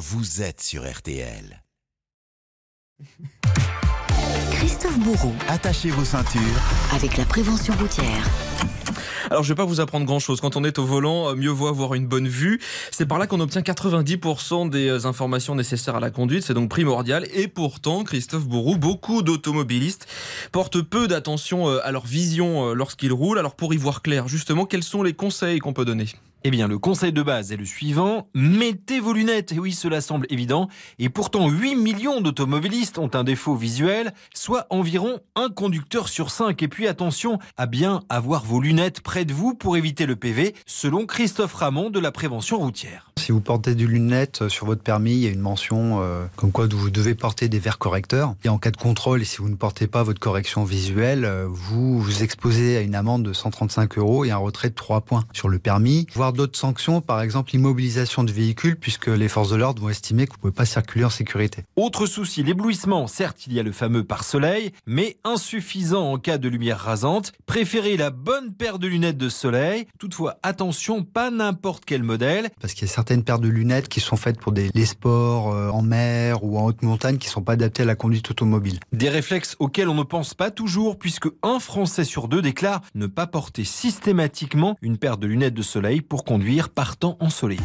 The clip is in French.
vous êtes sur RTL. Christophe Bourreau. Attachez vos ceintures. Avec la prévention routière. Alors, je vais pas vous apprendre grand chose. Quand on est au volant, euh, mieux vaut avoir une bonne vue. C'est par là qu'on obtient 90% des euh, informations nécessaires à la conduite. C'est donc primordial. Et pourtant, Christophe Bourreau, beaucoup d'automobilistes portent peu d'attention euh, à leur vision lorsqu'ils roulent. Alors, pour y voir clair, justement, quels sont les conseils qu'on peut donner? Eh bien, le conseil de base est le suivant. Mettez vos lunettes. Et oui, cela semble évident. Et pourtant, 8 millions d'automobilistes ont un défaut visuel, soit environ un conducteur sur 5. Et puis, attention à bien avoir vos lunettes près de vous pour éviter le PV, selon Christophe Ramon de la prévention routière. Si vous portez des lunettes sur votre permis, il y a une mention euh, comme quoi vous devez porter des verres correcteurs. Et en cas de contrôle, si vous ne portez pas votre correction visuelle, euh, vous vous exposez à une amende de 135 euros et un retrait de 3 points sur le permis, d'autres sanctions, par exemple l'immobilisation de véhicules, puisque les forces de l'ordre vont estimer que vous ne pouvez pas circuler en sécurité. Autre souci, l'éblouissement. Certes, il y a le fameux pare-soleil, mais insuffisant en cas de lumière rasante. Préférez la bonne paire de lunettes de soleil. Toutefois, attention, pas n'importe quel modèle. Parce qu'il y a certaines paires de lunettes qui sont faites pour des, les sports euh, en mer ou en haute montagne qui ne sont pas adaptées à la conduite automobile. Des réflexes auxquels on ne pense pas toujours, puisque un Français sur deux déclare ne pas porter systématiquement une paire de lunettes de soleil conduire par temps ensoleillé.